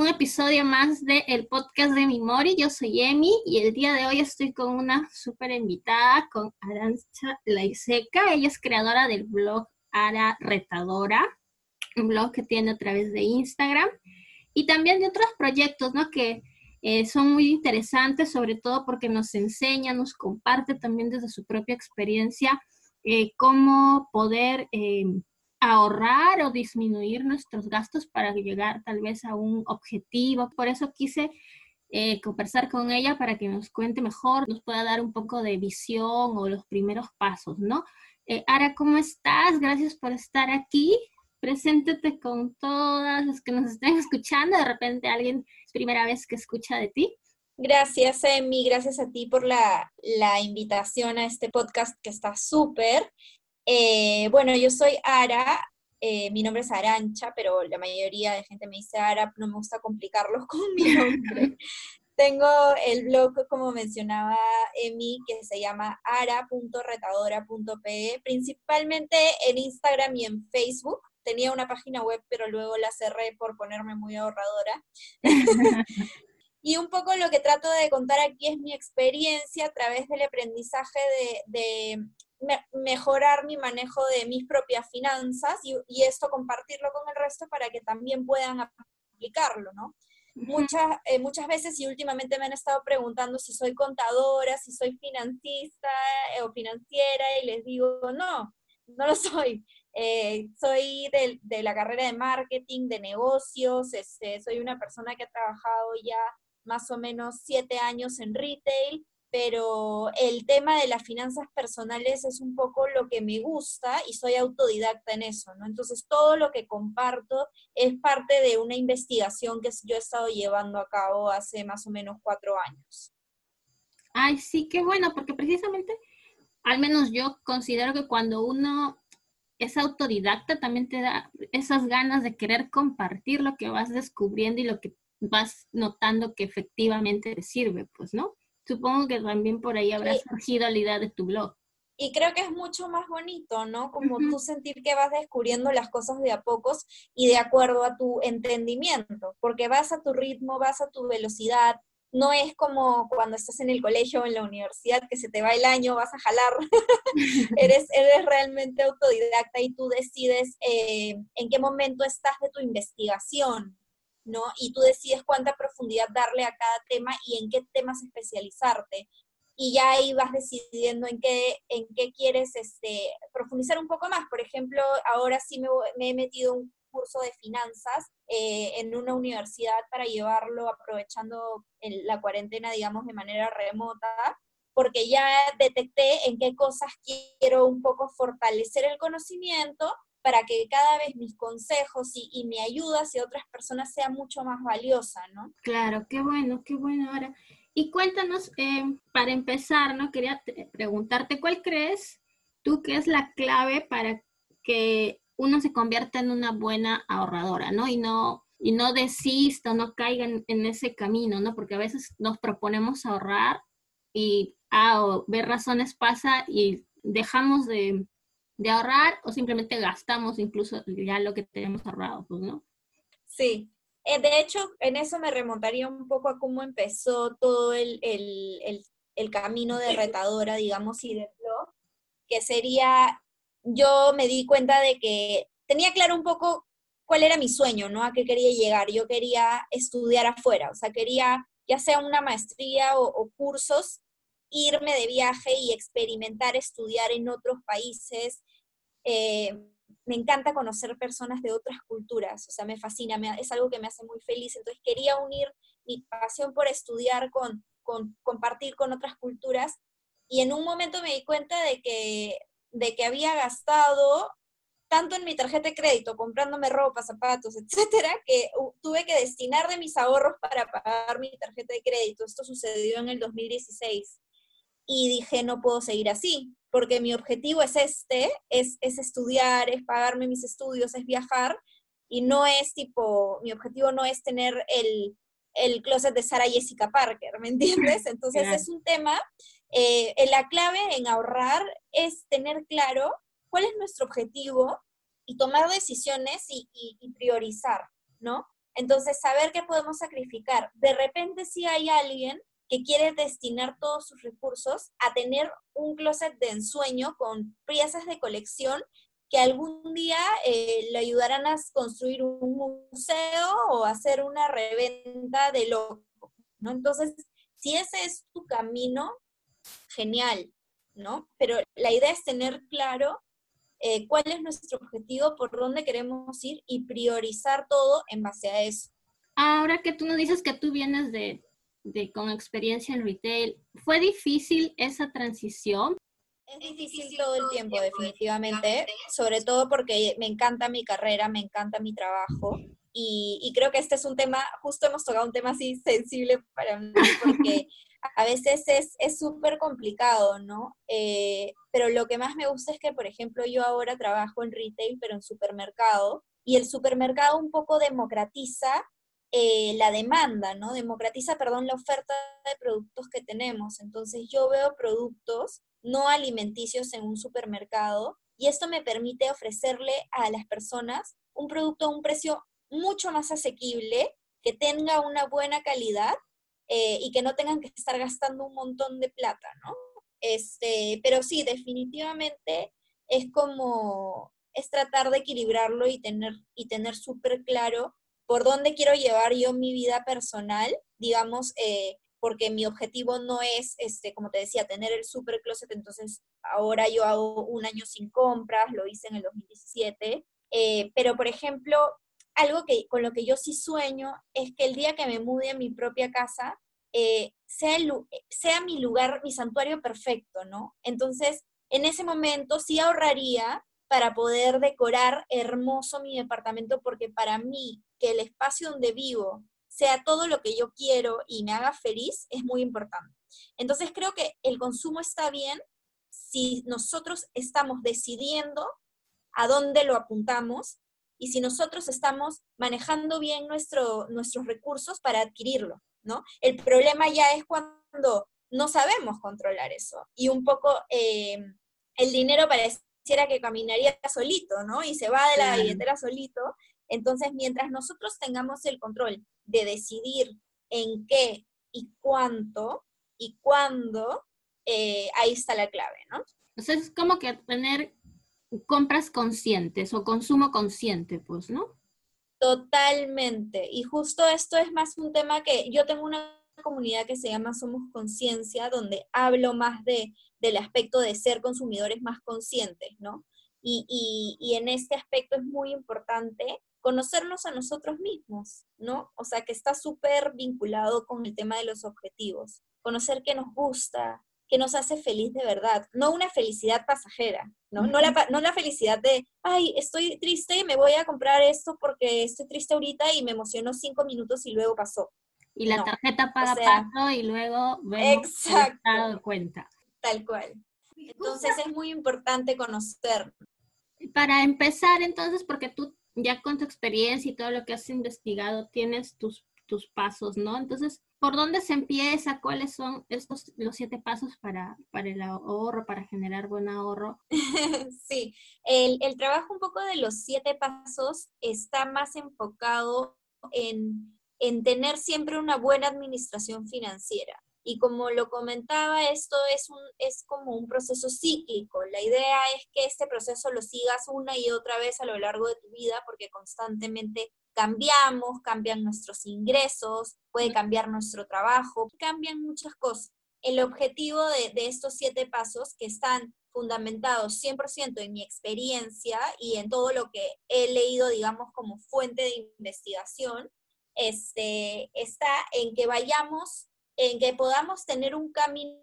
un episodio más del el podcast de Mimori. Yo soy Emi y el día de hoy estoy con una súper invitada, con Arancha Laiseca. Ella es creadora del blog Ara Retadora, un blog que tiene a través de Instagram y también de otros proyectos, ¿no? Que eh, son muy interesantes, sobre todo porque nos enseña, nos comparte también desde su propia experiencia eh, cómo poder eh, ahorrar o disminuir nuestros gastos para llegar tal vez a un objetivo. Por eso quise eh, conversar con ella para que nos cuente mejor, nos pueda dar un poco de visión o los primeros pasos, ¿no? Eh, Ara, ¿cómo estás? Gracias por estar aquí. Preséntate con todas las que nos estén escuchando. De repente alguien es primera vez que escucha de ti. Gracias, Emi. Gracias a ti por la, la invitación a este podcast que está súper. Eh, bueno, yo soy Ara, eh, mi nombre es Arancha, pero la mayoría de gente me dice Ara, no me gusta complicarlos con mi nombre. Tengo el blog, como mencionaba Emi, que se llama ara.retadora.pe, principalmente en Instagram y en Facebook. Tenía una página web, pero luego la cerré por ponerme muy ahorradora. y un poco lo que trato de contar aquí es mi experiencia a través del aprendizaje de mejorar mi manejo de mis propias finanzas y, esto compartirlo con el resto para que también puedan aplicarlo, ¿no? Muchas, eh, muchas veces y últimamente me han estado preguntando si soy contadora, si soy financista eh, o financiera y les digo, no, no lo soy. Eh, soy de, de, la carrera de marketing, de negocios, este, soy una persona que ha trabajado ya más o menos siete años en retail, pero el tema de las finanzas personales es un poco lo que me gusta y soy autodidacta en eso, ¿no? Entonces todo lo que comparto es parte de una investigación que yo he estado llevando a cabo hace más o menos cuatro años. Ay, sí, qué bueno, porque precisamente, al menos yo considero que cuando uno es autodidacta también te da esas ganas de querer compartir lo que vas descubriendo y lo que vas notando que efectivamente te sirve, pues, ¿no? Supongo que también por ahí habrá surgido la idea de tu blog. Y creo que es mucho más bonito, ¿no? Como tú sentir que vas descubriendo las cosas de a pocos y de acuerdo a tu entendimiento, porque vas a tu ritmo, vas a tu velocidad, no es como cuando estás en el colegio o en la universidad que se te va el año, vas a jalar. eres, eres realmente autodidacta y tú decides eh, en qué momento estás de tu investigación, ¿no? Y tú decides cuánta profundidad darle a cada tema y en qué temas especializarte. Y ya ahí vas decidiendo en qué, en qué quieres este, profundizar un poco más. Por ejemplo, ahora sí me, he metido un curso de finanzas eh, en una universidad para llevarlo aprovechando la cuarentena, digamos, de manera remota, porque ya detecté en qué cosas quiero un poco fortalecer el conocimiento para que cada vez mis consejos y, mi ayuda hacia otras personas sea mucho más valiosa, ¿no? Claro, qué bueno, qué bueno ahora. Y cuéntanos, eh, para empezar, ¿no? Quería preguntarte, ¿cuál crees tú que es la clave para que uno se convierta en una buena ahorradora, ¿no? Y no, y no desista, no caiga en, ese camino, ¿no? Porque a veces nos proponemos ahorrar y ah, ver razones pasa y dejamos de, de ahorrar o simplemente gastamos incluso ya lo que tenemos ahorrado, pues, ¿no? Sí. Eh, de hecho, en eso me remontaría un poco a cómo empezó todo el, camino de retadora, digamos, y de blog, que sería, yo me di cuenta de que tenía claro un poco cuál era mi sueño, ¿no? A qué quería llegar. Yo quería estudiar afuera, o sea, quería ya sea una maestría o cursos irme de viaje y experimentar, estudiar en otros países. Eh, me encanta conocer personas de otras culturas, o sea, me fascina, es algo que me hace muy feliz. Entonces quería unir mi pasión por estudiar con, con, compartir con otras culturas y en un momento me di cuenta de que, de que había gastado tanto en mi tarjeta de crédito, comprándome ropa, zapatos, etcétera, que tuve que destinar de mis ahorros para pagar mi tarjeta de crédito. Esto sucedió en el 2016 y dije, no puedo seguir así, porque mi objetivo es este, es, es estudiar, es pagarme mis estudios, es viajar, y no es tipo, mi objetivo no es tener el, el closet de Sara Jessica Parker, ¿me entiendes? Entonces es un tema, eh, la clave en ahorrar es tener claro cuál es nuestro objetivo y tomar decisiones y, y, priorizar, ¿no? Entonces, saber qué podemos sacrificar. De repente, si hay alguien que quiere destinar todos sus recursos a tener un closet de ensueño con piezas de colección que algún día eh, le ayudarán a construir un museo o hacer una reventa de loco, ¿no? Entonces, si ese es tu camino, genial, ¿no? Pero la idea es tener claro eh, cuál es nuestro objetivo, por dónde queremos ir y priorizar todo en base a eso. Ahora que tú nos dices que tú vienes de, de con experiencia en retail, ¿fue difícil esa transición? Es difícil todo el tiempo, definitivamente, sobre todo porque me encanta mi carrera, me encanta mi trabajo y, creo que este es un tema, justo hemos tocado un tema así sensible para mí, porque a veces es súper complicado, ¿no? Eh, pero lo que más me gusta es que, por ejemplo, yo ahora trabajo en retail, pero en supermercado, y el supermercado un poco democratiza eh, la demanda, ¿no? Democratiza, perdón, la oferta de productos que tenemos. Entonces yo veo productos no alimenticios en un supermercado y esto me permite ofrecerle a las personas un producto a un precio mucho más asequible, que tenga una buena calidad eh, y que no tengan que estar gastando un montón de plata, ¿no? Este, pero sí, definitivamente es como, es tratar de equilibrarlo y tener, y tener súper claro por dónde quiero llevar yo mi vida personal, digamos, eh, porque mi objetivo no es, este, como te decía, tener el super closet, entonces ahora yo hago un año sin compras, lo hice en el 2017, eh, pero por ejemplo, algo que, con lo que yo sí sueño es que el día que me mude a mi propia casa, eh, sea, sea mi lugar, mi santuario perfecto, ¿no? Entonces, en ese momento sí ahorraría para poder decorar hermoso mi departamento, porque para mí que el espacio donde vivo sea todo lo que yo quiero y me haga feliz es muy importante. Entonces creo que el consumo está bien si nosotros estamos decidiendo a dónde lo apuntamos y si nosotros estamos manejando bien nuestro, nuestros recursos para adquirirlo, ¿no? El problema ya es cuando no sabemos controlar eso y un poco eh, el dinero pareciera que caminaría solito, ¿no? Y se va de la billetera solito. Entonces, mientras nosotros tengamos el control de decidir en qué y cuánto y cuándo, eh, ahí está la clave, ¿no? Entonces, es como que tener compras conscientes o consumo consciente, pues, ¿no? Totalmente. Y justo esto es más un tema que yo tengo una comunidad que se llama Somos Conciencia, donde hablo más de, del aspecto de ser consumidores más conscientes, ¿no? Y, y, y en este aspecto es muy importante conocernos a nosotros mismos, ¿no? O sea, que está súper vinculado con el tema de los objetivos. Conocer qué nos gusta, que nos hace feliz de verdad, no una felicidad pasajera, ¿no? No la, no la felicidad de, ay, estoy triste me voy a comprar esto porque estoy triste ahorita y me emocionó cinco minutos y luego pasó. Y la tarjeta paga paso y luego vemos exacto, de cuenta. Tal cual. Entonces es muy importante conocer. Para empezar, entonces, porque tú ya con tu experiencia y todo lo que has investigado, tienes tus, tus pasos, ¿no? Entonces, ¿Por dónde se empieza? ¿Cuáles son estos los siete pasos para, para el ahorro, para generar buen ahorro? sí, el, el, trabajo un poco de los siete pasos está más enfocado en, en tener siempre una buena administración financiera. Y como lo comentaba, esto es, un, es como un proceso cíclico. La idea es que este proceso lo sigas una y otra vez a lo largo de tu vida porque constantemente cambiamos, cambian nuestros ingresos, puede cambiar nuestro trabajo, cambian muchas cosas. El objetivo de, estos siete pasos que están fundamentados 100% en mi experiencia y en todo lo que he leído, digamos, como fuente de investigación, este, está en que vayamos, en que podamos tener un camino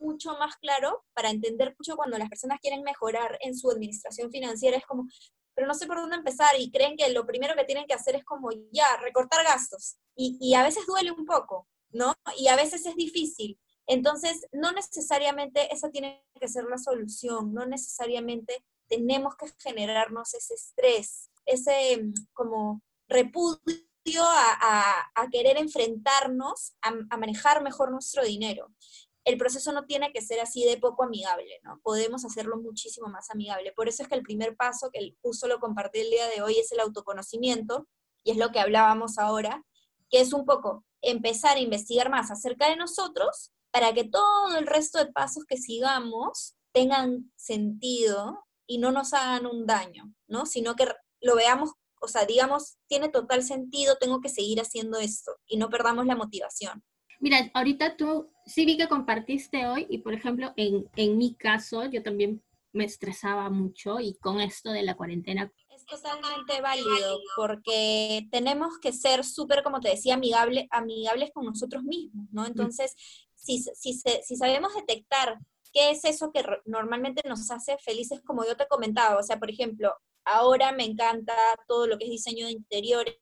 mucho más claro para entender mucho cuando las personas quieren mejorar en su administración financiera, es como, pero no sé por dónde empezar y creen que lo primero que tienen que hacer es como ya, recortar gastos. Y, y a veces duele un poco, ¿no? Y a veces es difícil. Entonces, no necesariamente esa tiene que ser la solución, no necesariamente tenemos que generarnos ese estrés, ese como repudio a, querer enfrentarnos a, a, manejar mejor nuestro dinero el proceso no tiene que ser así de poco amigable, ¿no? Podemos hacerlo muchísimo más amigable. Por eso es que el primer paso, que justo lo compartí el día de hoy, es el autoconocimiento, y es lo que hablábamos ahora, que es un poco empezar a investigar más acerca de nosotros para que todo el resto de pasos que sigamos tengan sentido y no nos hagan un daño, ¿no? Sino que lo veamos, o sea, digamos, tiene total sentido, tengo que seguir haciendo esto y no perdamos la motivación. Mira, ahorita tú sí vi que compartiste hoy y por ejemplo, en, en mi caso, yo también me estresaba mucho y con esto de la cuarentena es totalmente válido porque tenemos que ser súper, como te decía, amigable, amigables con nosotros mismos, ¿no? Entonces, si, si, si sabemos detectar qué es eso que normalmente nos hace felices, como yo te comentaba, o sea, por ejemplo, ahora me encanta todo lo que es diseño de interiores,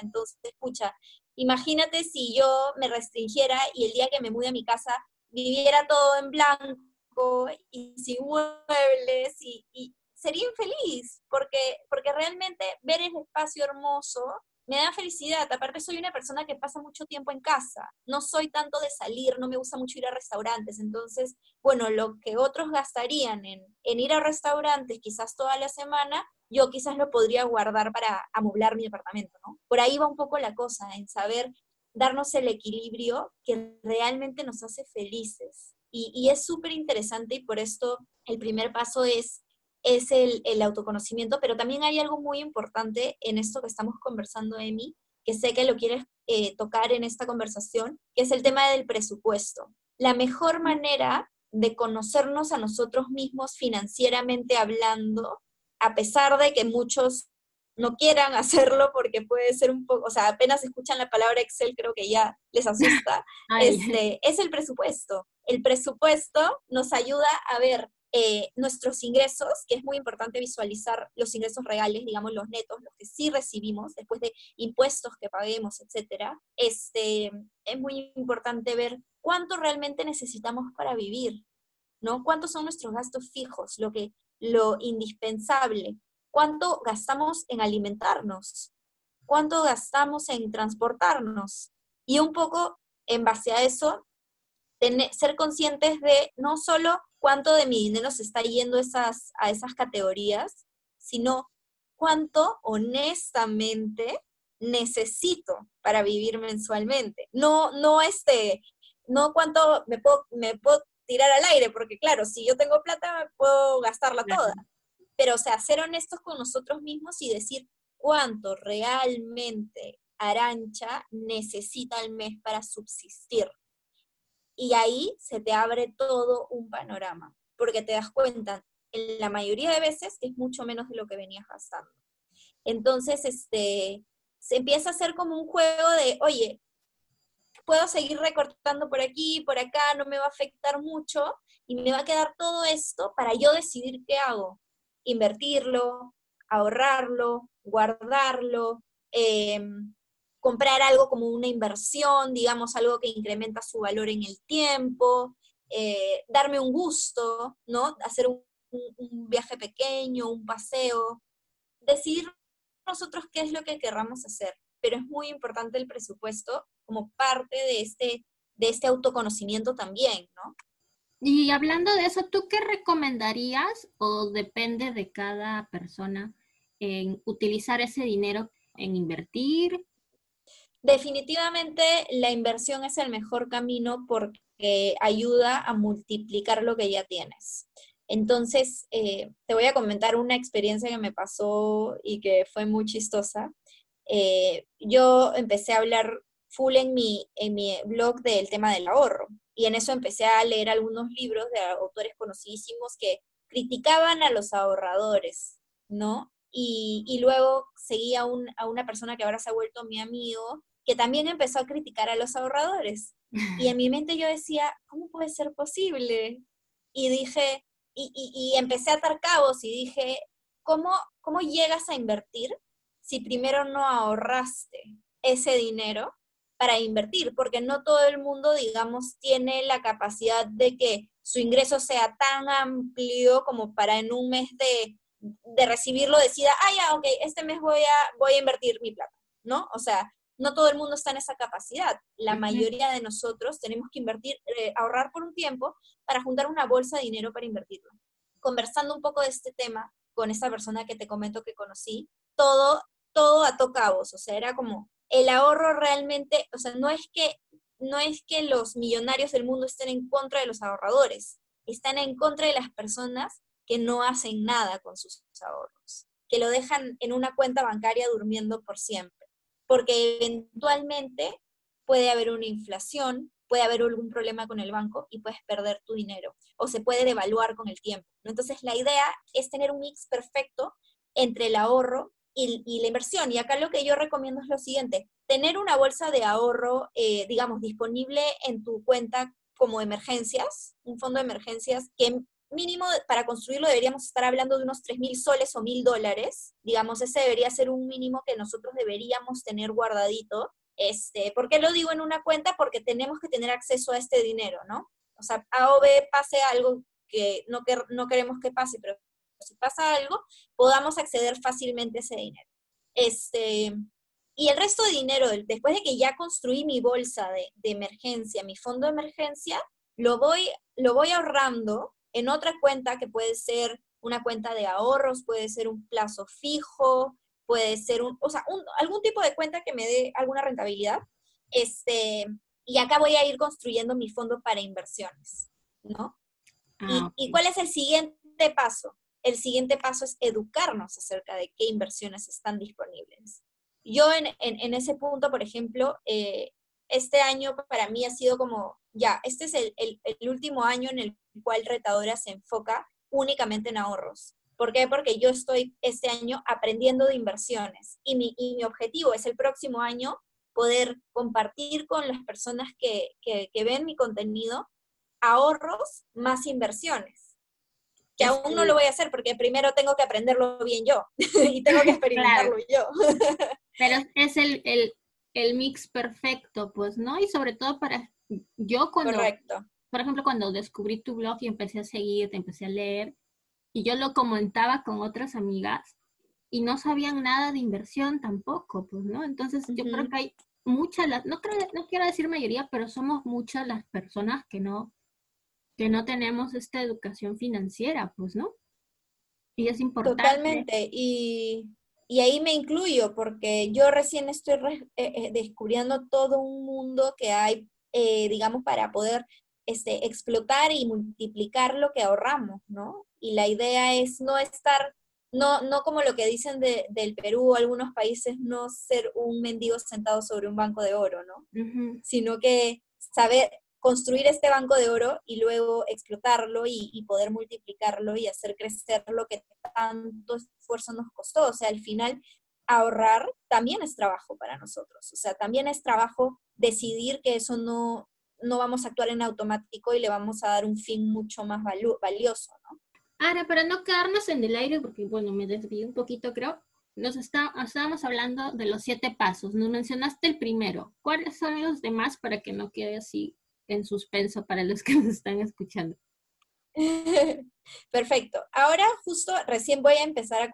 entonces, escucha, imagínate si yo me restringiera y el día que me mude a mi casa viviera todo en blanco y sin muebles y, y sería infeliz, porque, porque realmente ver el espacio hermoso me da felicidad. Aparte, soy una persona que pasa mucho tiempo en casa. No soy tanto de salir, no me gusta mucho ir a restaurantes. Entonces, bueno, lo que otros gastarían en, ir a restaurantes quizás toda la semana, yo quizás lo podría guardar para amoblar mi departamento, ¿no? Por ahí va un poco la cosa, en saber darnos el equilibrio que realmente nos hace felices. Y, y es súper interesante y por esto el primer paso es es el, autoconocimiento, pero también hay algo muy importante en esto que estamos conversando, Emi, que sé que lo quieres eh, tocar en esta conversación, que es el tema del presupuesto. La mejor manera de conocernos a nosotros mismos financieramente hablando, a pesar de que muchos no quieran hacerlo porque puede ser un poco, o sea, apenas escuchan la palabra Excel, creo que ya les asusta, este, es el presupuesto. El presupuesto nos ayuda a ver eh, nuestros ingresos, que es muy importante visualizar los ingresos reales, digamos los netos, los que sí recibimos después de impuestos que paguemos, etcétera, este, es muy importante ver cuánto realmente necesitamos para vivir, ¿no? ¿Cuántos son nuestros gastos fijos, lo que lo indispensable? ¿Cuánto gastamos en alimentarnos? ¿Cuánto gastamos en transportarnos? Y un poco en base a eso, ser conscientes de no solo cuánto de mi dinero se está yendo esas, a esas categorías, sino cuánto honestamente necesito para vivir mensualmente. No, no este, no cuánto me puedo, me puedo tirar al aire, porque claro, si yo tengo plata, puedo gastarla toda. Pero, o sea, ser honestos con nosotros mismos y decir cuánto realmente Arancha necesita al mes para subsistir. Y ahí se te abre todo un panorama, porque te das cuenta, en la mayoría de veces es mucho menos de lo que venías gastando. Entonces, este, se empieza a hacer como un juego de, oye, puedo seguir recortando por aquí, por acá, no me va a afectar mucho y me va a quedar todo esto para yo decidir qué hago. Invertirlo, ahorrarlo, guardarlo, eh, comprar algo como una inversión, digamos, algo que incrementa su valor en el tiempo, eh, darme un gusto, ¿no? Hacer un, viaje pequeño, un paseo, decidir nosotros qué es lo que querramos hacer. Pero es muy importante el presupuesto como parte de este, de este autoconocimiento también, ¿no? Y hablando de eso, ¿tú qué recomendarías o depende de cada persona en utilizar ese dinero en invertir Definitivamente la inversión es el mejor camino porque ayuda a multiplicar lo que ya tienes. Entonces, eh, te voy a comentar una experiencia que me pasó y que fue muy chistosa. Eh, yo empecé a hablar full en mi, en mi blog del tema del ahorro y en eso empecé a leer algunos libros de autores conocidísimos que criticaban a los ahorradores, ¿no? Y, luego seguía a una persona que ahora se ha vuelto mi amigo, que también empezó a criticar a los ahorradores. Y en mi mente yo decía, ¿cómo puede ser posible? Y dije, y, empecé a atar cabos y dije, ¿cómo, ¿cómo llegas a invertir si primero no ahorraste ese dinero para invertir? Porque no todo el mundo, digamos, tiene la capacidad de que su ingreso sea tan amplio como para en un mes de de recibirlo decida, ah, ya, ok, este mes voy a, voy a invertir mi plata, ¿no? O sea, no todo el mundo está en esa capacidad. La mayoría de nosotros tenemos que invertir, eh, ahorrar por un tiempo para juntar una bolsa de dinero para invertirlo. Conversando un poco de este tema con esa persona que te comento que conocí, todo, todo a cabos, o sea, era como el ahorro realmente, o sea, no es que no es que los millonarios del mundo estén en contra de los ahorradores, están en contra de las personas que no hacen nada con sus ahorros, que lo dejan en una cuenta bancaria durmiendo por siempre, porque eventualmente puede haber una inflación, puede haber algún problema con el banco y puedes perder tu dinero o se puede devaluar con el tiempo. Entonces, la idea es tener un mix perfecto entre el ahorro y, la inversión. Y acá lo que yo recomiendo es lo siguiente, tener una bolsa de ahorro, eh, digamos, disponible en tu cuenta como emergencias, un fondo de emergencias que mínimo para construirlo deberíamos estar hablando de unos 3 mil soles o mil dólares. Digamos, ese debería ser un mínimo que nosotros deberíamos tener guardadito este, ¿Por qué lo digo en una cuenta? Porque tenemos que tener acceso a este dinero, ¿no? O sea, A o pase algo que no, que no queremos que pase, pero si pasa algo, podamos acceder fácilmente a ese dinero. Este, y el resto de dinero, después de que ya construí mi bolsa de, de, emergencia, mi fondo de emergencia, lo voy, lo voy ahorrando en otra cuenta que puede ser una cuenta de ahorros, puede ser un plazo fijo, puede ser un, o sea, algún tipo de cuenta que me dé alguna rentabilidad. Este, y acá voy a ir construyendo mi fondo para inversiones, ¿no? Ah, y, cuál es el siguiente paso? El siguiente paso es educarnos acerca de qué inversiones están disponibles. Yo en, en, ese punto, por ejemplo, eh, este año para mí ha sido como, ya, este es el, el, el último año en el cual Retadora se enfoca únicamente en ahorros. ¿Por qué? Porque yo estoy este año aprendiendo de inversiones y mi, mi objetivo es el próximo año poder compartir con las personas que, que, ven mi contenido ahorros más inversiones. Que aún no lo voy a hacer porque primero tengo que aprenderlo bien yo y tengo que experimentarlo yo. Pero es el, el, el, mix perfecto, pues, ¿no? Y sobre todo para yo cuando, Correcto. por ejemplo, cuando descubrí tu blog y empecé a seguir, te empecé a leer, y yo lo comentaba con otras amigas y no sabían nada de inversión tampoco, pues, ¿no? Entonces yo creo que hay muchas, no, creo, no quiero decir mayoría, pero somos muchas las personas que no, que no tenemos esta educación financiera, pues, ¿no? Y es importante. Totalmente, y, y ahí me incluyo, porque yo recién estoy eh, eh, descubriendo todo un mundo que hay, eh, digamos, para poder este, explotar y multiplicar lo que ahorramos, ¿no? Y la idea es no estar, no, no como lo que dicen de, del Perú o algunos países, no ser un mendigo sentado sobre un banco de oro, ¿no? Sino que saber construir este banco de oro y luego explotarlo y, y, poder multiplicarlo y hacer crecer lo que tanto esfuerzo nos costó. O sea, al final ahorrar también es trabajo para nosotros. O sea, también es trabajo decidir que eso no, no vamos a actuar en automático y le vamos a dar un fin mucho más valioso, ¿no? Ahora, para no quedarnos en el aire, porque bueno, me desvié un poquito, creo, nos está, estábamos hablando de los siete pasos. Nos mencionaste el primero. ¿Cuáles son los demás para que no quede así en suspenso para los que nos están escuchando? Perfecto. Ahora justo recién voy a empezar a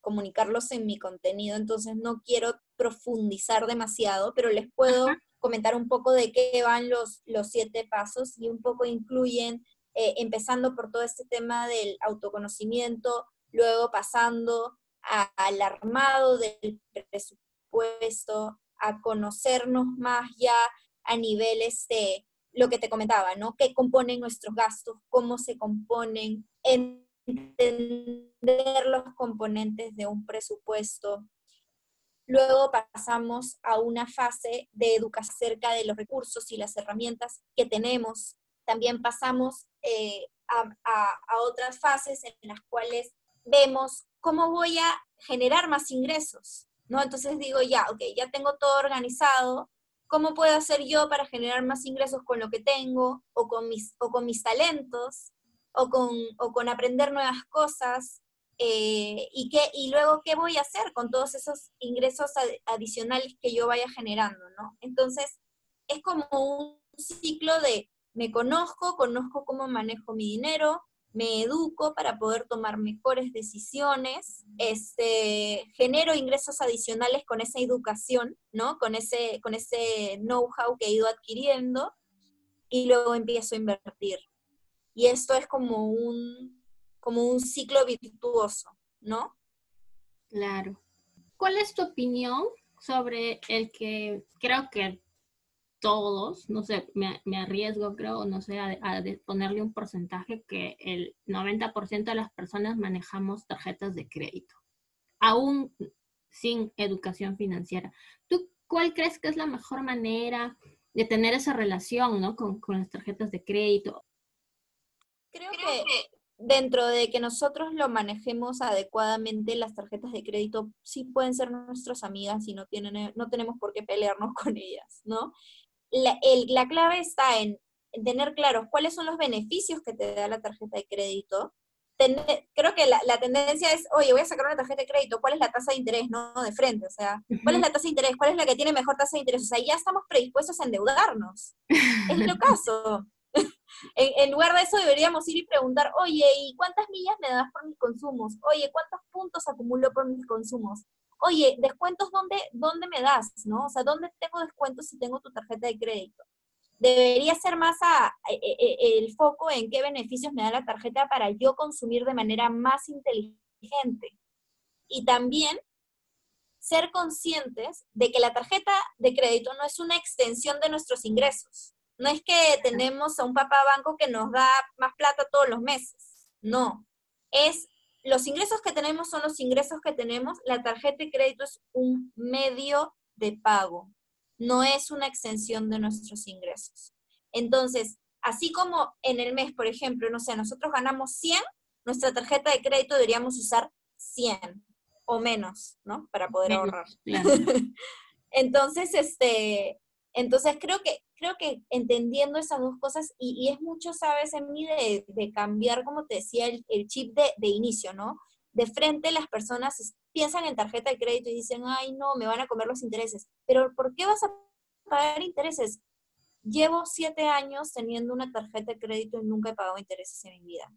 comunicarlos en mi contenido, entonces no quiero profundizar demasiado, pero les puedo comentar un poco de qué van los, los siete pasos y un poco incluyen, eh, empezando por todo este tema del autoconocimiento, luego pasando al armado del presupuesto, a conocernos más ya a niveles de lo que te comentaba, ¿no? ¿Qué componen nuestros gastos? ¿Cómo se componen? Entender los componentes de un presupuesto, Luego pasamos a una fase de educación acerca de los recursos y las herramientas que tenemos. También pasamos eh, a, otras fases en las cuales vemos cómo voy a generar más ingresos, ¿no? Entonces digo, ya, ok, ya tengo todo organizado, ¿cómo puedo hacer yo para generar más ingresos con lo que tengo o con mis, o con mis talentos o con, o con aprender nuevas cosas eh, y, qué, y luego qué voy a hacer con todos esos ingresos adicionales que yo vaya generando, ¿no? Entonces, es como un ciclo de me conozco, conozco cómo manejo mi dinero, me educo para poder tomar mejores decisiones, este, genero ingresos adicionales con esa educación, ¿no? Con ese, con ese know-how que he ido adquiriendo y luego empiezo a invertir. Y esto es como un, como un ciclo virtuoso, ¿no? Claro. ¿cuál es tu opinión sobre el que creo que todos, no sé, me, arriesgo, creo, no sé, a, ponerle un porcentaje que el 90% de las personas manejamos tarjetas de crédito, aún sin educación financiera. ¿Tú cuál crees que es la mejor manera de tener esa relación, ¿no? Con, con las tarjetas de crédito. Creo que dentro de que nosotros lo manejemos adecuadamente, las tarjetas de crédito sí pueden ser nuestras amigas y no, tienen, no tenemos por qué pelearnos con ellas, ¿no? La, la clave está en tener claros cuáles son los beneficios que te da la tarjeta de crédito creo que la, tendencia es, oye, voy a sacar una tarjeta de crédito, ¿cuál es la tasa de interés? No, de frente, o sea, ¿cuál es la tasa de interés? ¿Cuál es la que tiene mejor tasa de interés? O sea, ya estamos predispuestos a endeudarnos. es lo caso. En, en, lugar de eso deberíamos ir y preguntar, oye, ¿y cuántas millas me das por mis consumos? Oye, ¿cuántos puntos acumulo por mis consumos? Oye, ¿descuentos dónde, dónde me das? ¿No? O sea, ¿dónde tengo descuentos si tengo tu tarjeta de crédito? debería ser más e, e, e, el foco en qué beneficios me da la tarjeta para yo consumir de manera más inteligente. Y también ser conscientes de que la tarjeta de crédito no es una extensión de nuestros ingresos. No es que tenemos a un papá banco que nos da más plata todos los meses. No. Es los ingresos que tenemos son los ingresos que tenemos. La tarjeta de crédito es un medio de pago no es una extensión de nuestros ingresos. Entonces, así como en el mes, por ejemplo, no sé, nosotros ganamos 100, nuestra tarjeta de crédito deberíamos usar 100 o menos, ¿no? Para poder ahorrar. entonces, este, entonces creo que, creo que entendiendo esas dos cosas, y, es mucho, sabes, en mí de, cambiar, como te decía, el, chip de, de, inicio, ¿no? De frente las personas piensan en tarjeta de crédito y dicen, ay, no, me van a comer los intereses. Pero ¿por qué vas a pagar intereses? Llevo siete años teniendo una tarjeta de crédito y nunca he pagado intereses en mi vida.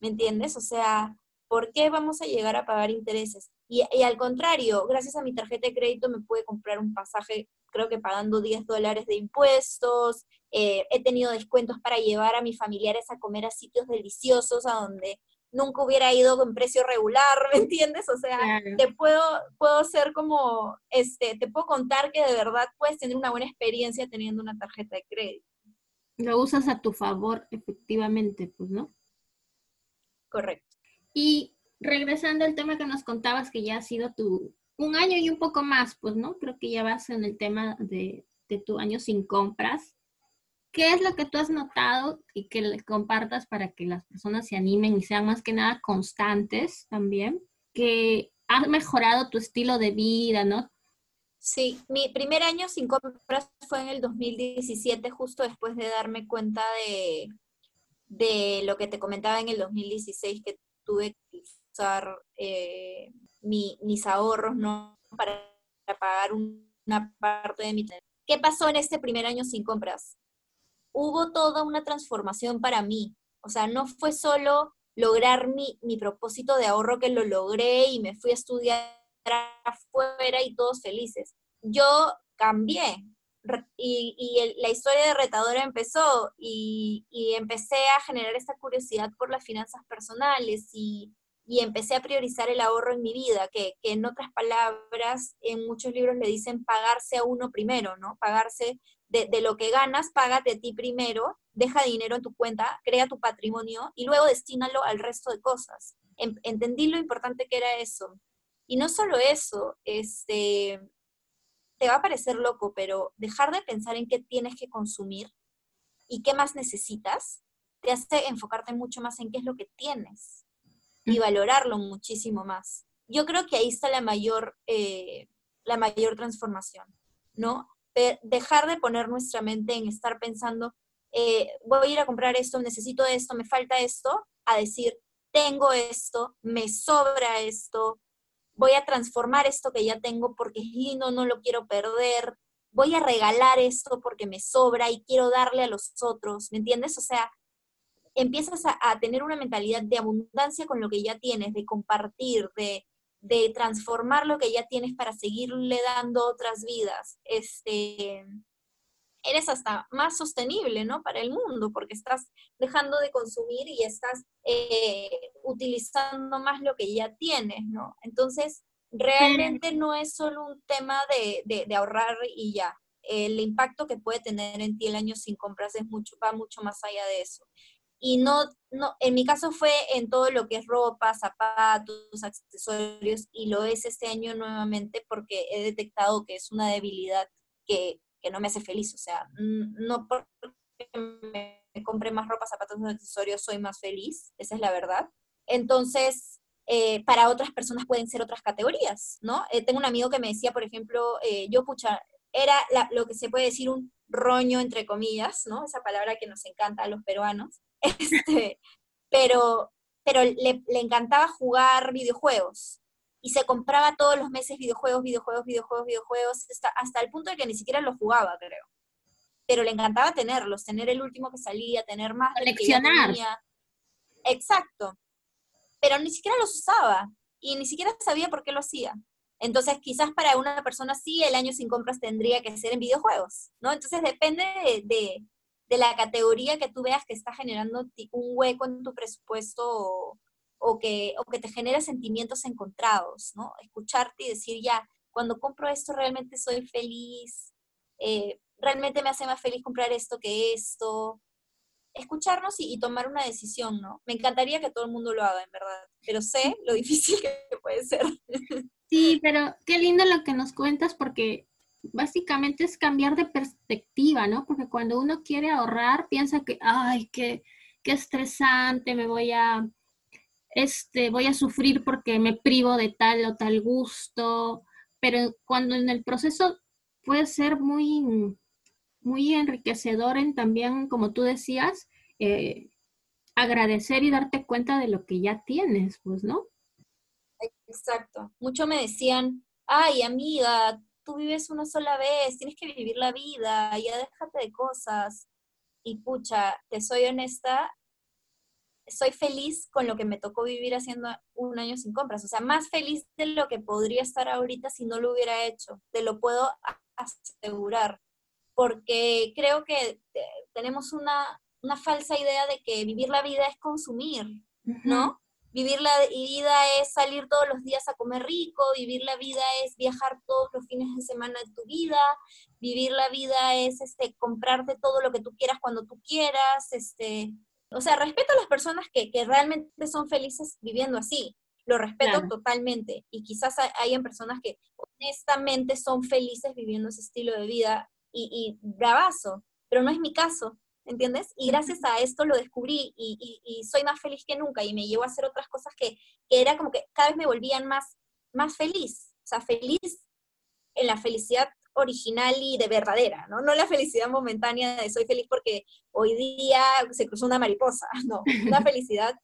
¿Me entiendes? O sea, ¿por qué vamos a llegar a pagar intereses? Y, al contrario, gracias a mi tarjeta de crédito me pude comprar un pasaje, creo que pagando 10 dólares de impuestos, eh, he tenido descuentos para llevar a mis familiares a comer a sitios deliciosos, a donde nunca hubiera ido con precio regular, ¿me entiendes? O sea, te puedo, puedo ser como, este, te puedo contar que de verdad puedes tener una buena experiencia teniendo una tarjeta de crédito. Lo usas a tu favor, efectivamente, pues, ¿no? Correcto. Y regresando al tema que nos contabas, que ya ha sido tu, un año y un poco más, pues, ¿no? Creo que ya vas en el tema de, de tu año sin compras. ¿Qué es lo que tú has notado y que le compartas para que las personas se animen y sean más que nada constantes también? Que has mejorado tu estilo de vida, ¿no? Sí, mi primer año sin compras fue en el 2017, justo después de darme cuenta de, de lo que te comentaba en el 2016, que tuve que usar eh, mis ahorros ¿no? para, pagar una parte de mi... ¿Qué pasó en este primer año sin compras? hubo toda una transformación para mí. O sea, no fue solo lograr mi, propósito de ahorro que lo logré y me fui a estudiar afuera y todos felices. Yo cambié y, la historia de retadora empezó y, empecé a generar esta curiosidad por las finanzas personales y, empecé a priorizar el ahorro en mi vida, que, en otras palabras, en muchos libros le dicen pagarse a uno primero, ¿no? Pagarse de, lo que ganas, págate a ti primero, deja dinero en tu cuenta, crea tu patrimonio y luego destínalo al resto de cosas. entendí lo importante que era eso. Y no solo eso, este, te va a parecer loco, pero dejar de pensar en qué tienes que consumir y qué más necesitas, te hace enfocarte mucho más en qué es lo que tienes y valorarlo muchísimo más. Yo creo que ahí está la mayor, eh, la mayor transformación, ¿no? dejar de poner nuestra mente en estar pensando, eh, voy a ir a comprar esto, necesito esto, me falta esto, a decir, tengo esto, me sobra esto, voy a transformar esto que ya tengo porque es lindo, no lo quiero perder, voy a regalar esto porque me sobra y quiero darle a los otros, ¿me entiendes? O sea, empiezas a tener una mentalidad de abundancia con lo que ya tienes, de compartir, de, de transformar lo que ya tienes para seguirle dando otras vidas, este, eres hasta más sostenible, ¿no? Para el mundo, porque estás dejando de consumir y estás eh, utilizando más lo que ya tienes, ¿no? Entonces, realmente no es solo un tema de, de, ahorrar y ya. El impacto que puede tener en ti el año sin compras es mucho, va mucho más allá de eso. Y no, no, en mi caso fue en todo lo que es ropa, zapatos, accesorios, y lo es este año nuevamente porque he detectado que es una debilidad que, que no me hace feliz. O sea, no porque me compre más ropa, zapatos, accesorios, soy más feliz, esa es la verdad. Entonces, eh, para otras personas pueden ser otras categorías, ¿no? Eh, tengo un amigo que me decía, por ejemplo, eh, yo, pucha, era lo que se puede decir un roño, entre comillas, ¿no? Esa palabra que nos encanta a los peruanos. Este, pero pero le, le encantaba jugar videojuegos y se compraba todos los meses videojuegos, videojuegos, videojuegos, videojuegos, hasta, hasta el punto de que ni siquiera los jugaba, creo. Pero le encantaba tenerlos, tener el último que salía, tener más. Coleccionar. Exacto. Pero ni siquiera los usaba y ni siquiera sabía por qué lo hacía. Entonces, quizás para una persona sí, el año sin compras tendría que ser en videojuegos, ¿no? Entonces, depende de, de, la categoría que tú veas que está generando un hueco en tu presupuesto o, que, o que te genera sentimientos encontrados, ¿no? Escucharte y decir, ya, cuando compro esto realmente soy feliz, eh, realmente me hace más feliz comprar esto que esto. Escucharnos y, tomar una decisión, ¿no? Me encantaría que todo el mundo lo haga, en verdad, pero sé lo difícil que puede ser. Sí, pero qué lindo lo que nos cuentas porque básicamente es cambiar de perspectiva, ¿no? Porque cuando uno quiere ahorrar, piensa que, ay, qué, qué estresante, me voy a este, voy a sufrir porque me privo de tal o tal gusto, pero cuando en el proceso puede ser muy, muy enriquecedor en también, como tú decías, eh, agradecer y darte cuenta de lo que ya tienes, pues, ¿no? Exacto. Mucho me decían, ay, amiga, tú vives una sola vez, tienes que vivir la vida, ya déjate de cosas. Y pucha, te soy honesta, soy feliz con lo que me tocó vivir haciendo un año sin compras. O sea, más feliz de lo que podría estar ahorita si no lo hubiera hecho. Te lo puedo asegurar. Porque creo que eh, tenemos una, falsa idea de que vivir la vida es consumir, ¿no? Vivir la vida es salir todos los días a comer rico, vivir la vida es viajar todos los fines de semana de tu vida, vivir la vida es este, comprarte todo lo que tú quieras cuando tú quieras, este, o sea, respeto a las personas que, realmente son felices viviendo así, lo respeto totalmente. Y quizás hayan personas que honestamente son felices viviendo ese estilo de vida y, y bravazo, pero no es mi caso, ¿entiendes? Y gracias a esto lo descubrí y, soy más feliz que nunca y me llevo a hacer otras cosas que, que, era como que cada vez me volvían más, más feliz, o sea, feliz en la felicidad original y de verdadera, ¿no? No la felicidad momentánea de soy feliz porque hoy día se cruzó una mariposa, no, una felicidad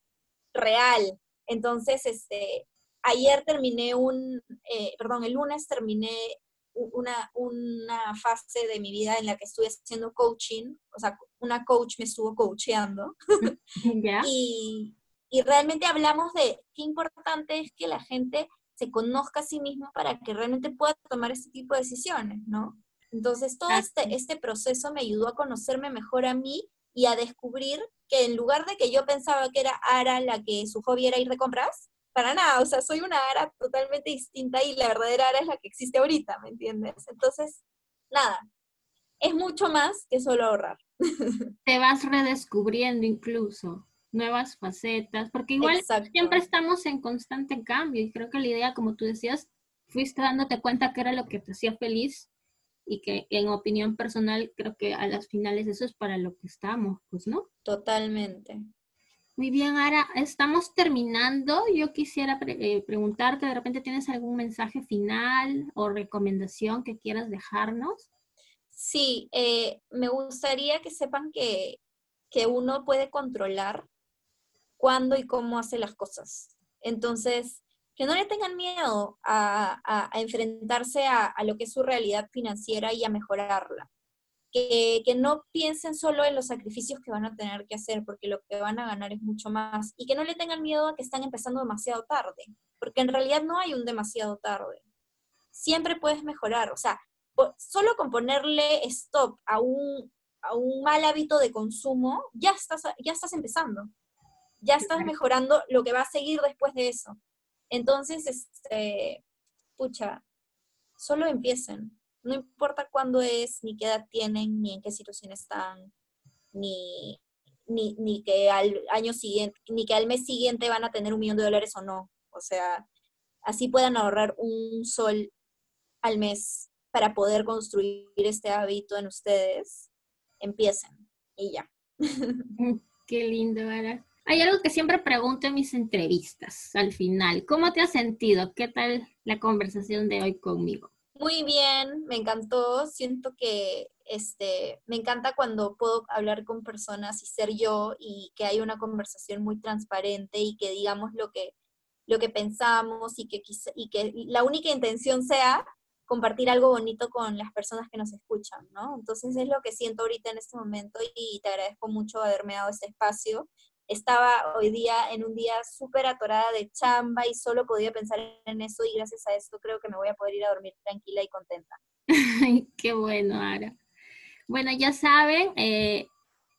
real. Entonces, este, ayer terminé un, eh, perdón, el lunes terminé una, una fase de mi vida en la que estuve haciendo coaching, o sea, una coach me estuvo coacheando. y, y realmente hablamos de qué importante es que la gente se conozca a sí mismo para que realmente pueda tomar este tipo de decisiones, ¿no? Entonces, todo este, este proceso me ayudó a conocerme mejor a mí y a descubrir que en lugar de que yo pensaba que era Ara la que su hobby era ir de compras, para nada, o sea, soy una Ara totalmente distinta y la verdadera Ara es la que existe ahorita, ¿me entiendes? Entonces, nada, es mucho más que solo ahorrar. Te vas redescubriendo incluso nuevas facetas, porque igual siempre estamos en constante cambio y creo que la idea, como tú decías, fuiste dándote cuenta que era lo que te hacía feliz y que en opinión personal creo que a las finales eso es para lo que estamos, pues, ¿no? Totalmente. Muy bien, Ara, estamos terminando. Yo quisiera eh, preguntarte, ¿de repente tienes algún mensaje final o recomendación que quieras dejarnos? Sí, eh, me gustaría que sepan que, que uno puede controlar cuándo y cómo hace las cosas. Entonces, que no le tengan miedo a, enfrentarse a, lo que es su realidad financiera y a mejorarla. Que, no piensen solo en los sacrificios que van a tener que hacer, porque lo que van a ganar es mucho más. Y que no le tengan miedo a que están empezando demasiado tarde, porque en realidad no hay un demasiado tarde. Siempre puedes mejorar. O sea, solo con ponerle stop a un, a un mal hábito de consumo, ya estás, ya estás empezando ya estás mejorando lo que va a seguir después de eso. Entonces, este, pucha, solo empiecen. No importa cuándo es, ni qué edad tienen, ni en qué situación están, ni, ni, ni que al año siguiente, ni que al mes siguiente van a tener un millón de dólares o no. O sea, así puedan ahorrar un sol al mes para poder construir este hábito en ustedes, empiecen y ya. Mm, qué lindo, ¿verdad? Hay algo que siempre pregunto en mis entrevistas al final. ¿Cómo te has sentido? ¿Qué tal la conversación de hoy conmigo? Muy bien, me encantó. Siento que este, me encanta cuando puedo hablar con personas y ser yo y que hay una conversación muy transparente y que digamos lo que, lo que pensamos y que, y que la única intención sea compartir algo bonito con las personas que nos escuchan, ¿no? Entonces es lo que siento ahorita en este momento y te agradezco mucho haberme dado este espacio. Estaba hoy día en un día súper atorada de chamba y solo podía pensar en eso y gracias a esto creo que me voy a poder ir a dormir tranquila y contenta. Qué bueno, Ara. Bueno, ya saben, eh,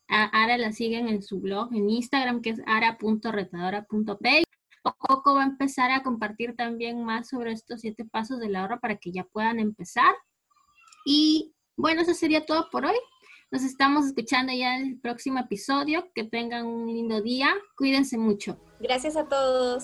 Ara la siguen en su blog, en Instagram, que es ara.retadora.p poco va a empezar a compartir también más sobre estos siete pasos de la hora para que ya puedan empezar. Y bueno, eso sería todo por hoy. Nos estamos escuchando ya en el próximo episodio. Que tengan un lindo día. Cuídense mucho. Gracias a todos.